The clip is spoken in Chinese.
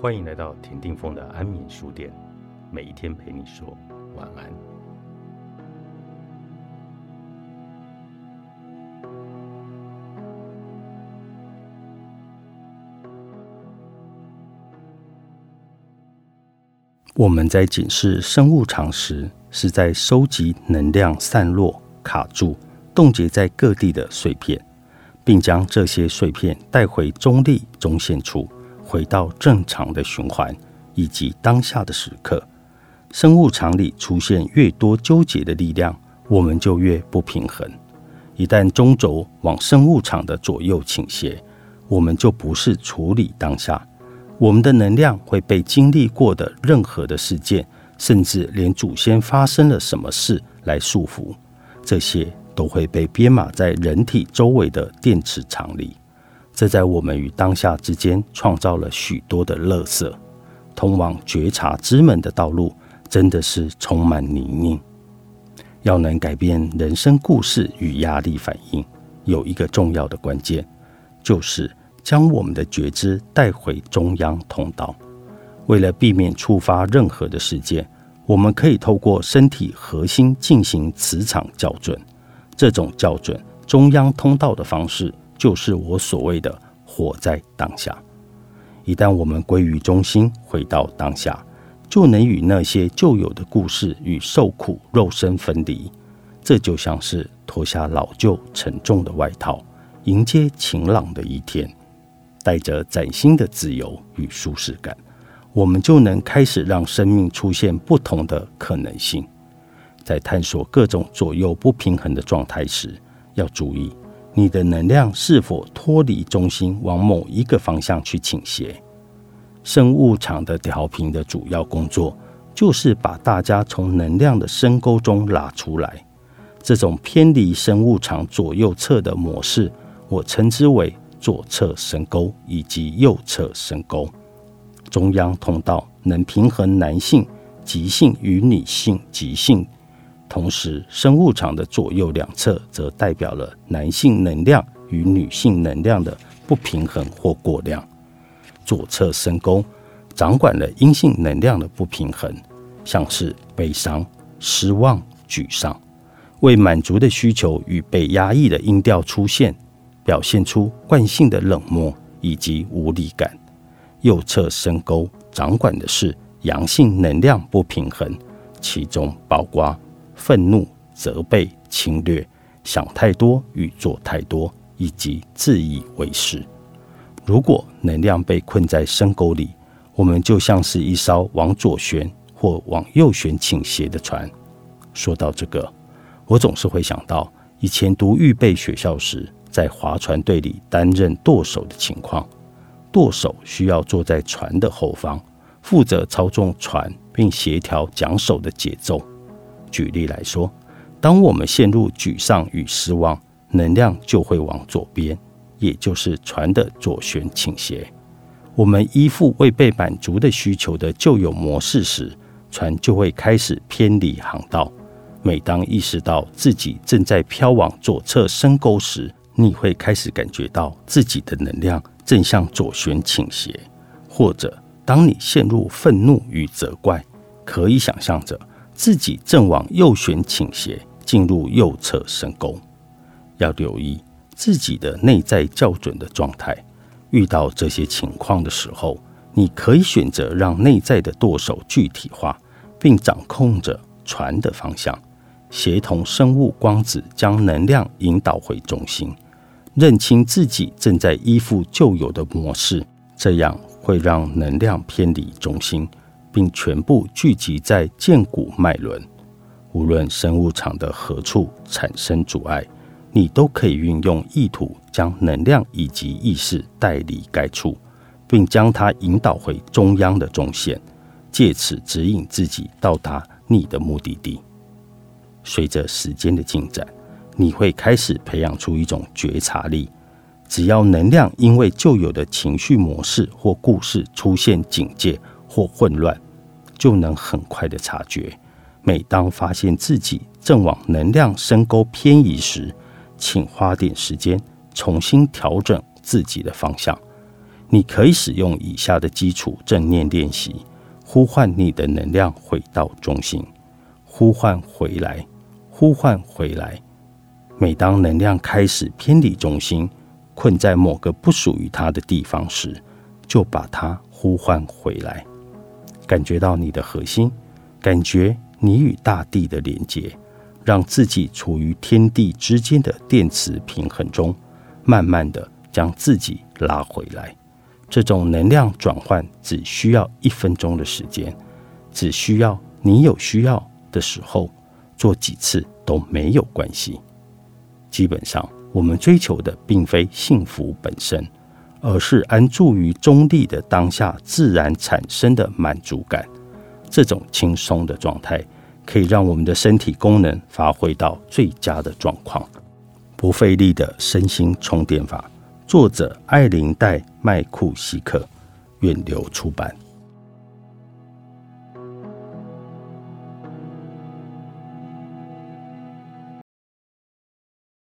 欢迎来到田定峰的安眠书店，每一天陪你说晚安。我们在检视生物场时，是在收集能量散落、卡住、冻结在各地的碎片，并将这些碎片带回中立中线处。回到正常的循环，以及当下的时刻，生物场里出现越多纠结的力量，我们就越不平衡。一旦中轴往生物场的左右倾斜，我们就不是处理当下，我们的能量会被经历过的任何的事件，甚至连祖先发生了什么事来束缚，这些都会被编码在人体周围的电磁场里。这在我们与当下之间创造了许多的垃圾，通往觉察之门的道路真的是充满泥泞。要能改变人生故事与压力反应，有一个重要的关键，就是将我们的觉知带回中央通道。为了避免触发任何的事件，我们可以透过身体核心进行磁场校准。这种校准中央通道的方式。就是我所谓的活在当下。一旦我们归于中心，回到当下，就能与那些旧有的故事与受苦肉身分离。这就像是脱下老旧沉重的外套，迎接晴朗的一天，带着崭新的自由与舒适感，我们就能开始让生命出现不同的可能性。在探索各种左右不平衡的状态时，要注意。你的能量是否脱离中心，往某一个方向去倾斜？生物场的调频的主要工作，就是把大家从能量的深沟中拉出来。这种偏离生物场左右侧的模式，我称之为左侧深沟以及右侧深沟。中央通道能平衡男性极性与女性极性。同时，生物场的左右两侧则代表了男性能量与女性能量的不平衡或过量。左侧深沟掌管了阴性能量的不平衡，像是悲伤、失望、沮丧，为满足的需求与被压抑的音调出现，表现出惯性的冷漠以及无力感。右侧深沟掌管的是阳性能量不平衡，其中包括。愤怒、责备、侵略、想太多与做太多，以及自以为是。如果能量被困在深沟里，我们就像是一艘往左旋或往右旋倾斜的船。说到这个，我总是会想到以前读预备学校时，在划船队里担任舵手的情况。舵手需要坐在船的后方，负责操纵船，并协调桨手的节奏。举例来说，当我们陷入沮丧与失望，能量就会往左边，也就是船的左旋倾斜。我们依附未被满足的需求的旧有模式时，船就会开始偏离航道。每当意识到自己正在飘往左侧深沟时，你会开始感觉到自己的能量正向左旋倾斜。或者，当你陷入愤怒与责怪，可以想象着。自己正往右旋倾斜，进入右侧深沟。要留意自己的内在校准的状态。遇到这些情况的时候，你可以选择让内在的舵手具体化，并掌控着船的方向，协同生物光子将能量引导回中心。认清自己正在依附旧有的模式，这样会让能量偏离中心。并全部聚集在剑骨脉轮。无论生物场的何处产生阻碍，你都可以运用意图将能量以及意识带离该处，并将它引导回中央的中线，借此指引自己到达你的目的地。随着时间的进展，你会开始培养出一种觉察力。只要能量因为旧有的情绪模式或故事出现警戒。或混乱，就能很快的察觉。每当发现自己正往能量深沟偏移时，请花点时间重新调整自己的方向。你可以使用以下的基础正念练习，呼唤你的能量回到中心，呼唤回来，呼唤回来。每当能量开始偏离中心，困在某个不属于它的地方时，就把它呼唤回来。感觉到你的核心，感觉你与大地的连接，让自己处于天地之间的电磁平衡中，慢慢的将自己拉回来。这种能量转换只需要一分钟的时间，只需要你有需要的时候做几次都没有关系。基本上，我们追求的并非幸福本身，而是安住于中立的当下自然产生的满足感。这种轻松的状态，可以让我们的身体功能发挥到最佳的状况。不费力的身心充电法。作者：艾琳戴麦库希克，远流出版。